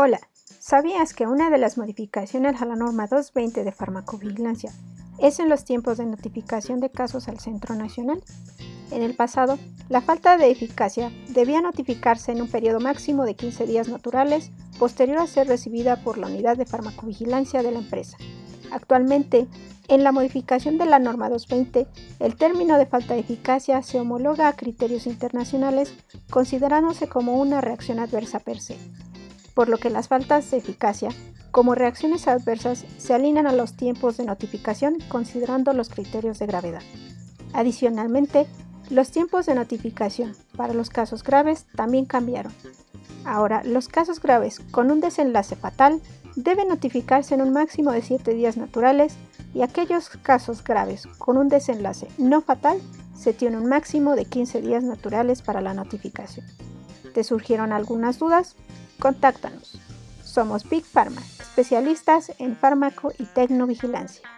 Hola, ¿sabías que una de las modificaciones a la norma 220 de farmacovigilancia es en los tiempos de notificación de casos al Centro Nacional? En el pasado, la falta de eficacia debía notificarse en un periodo máximo de 15 días naturales posterior a ser recibida por la unidad de farmacovigilancia de la empresa. Actualmente, en la modificación de la norma 220, el término de falta de eficacia se homologa a criterios internacionales considerándose como una reacción adversa per se por lo que las faltas de eficacia como reacciones adversas se alinean a los tiempos de notificación considerando los criterios de gravedad. Adicionalmente, los tiempos de notificación para los casos graves también cambiaron. Ahora, los casos graves con un desenlace fatal deben notificarse en un máximo de 7 días naturales y aquellos casos graves con un desenlace no fatal se tiene un máximo de 15 días naturales para la notificación. ¿Te surgieron algunas dudas? Contáctanos. Somos Big Pharma, especialistas en fármaco y tecnovigilancia.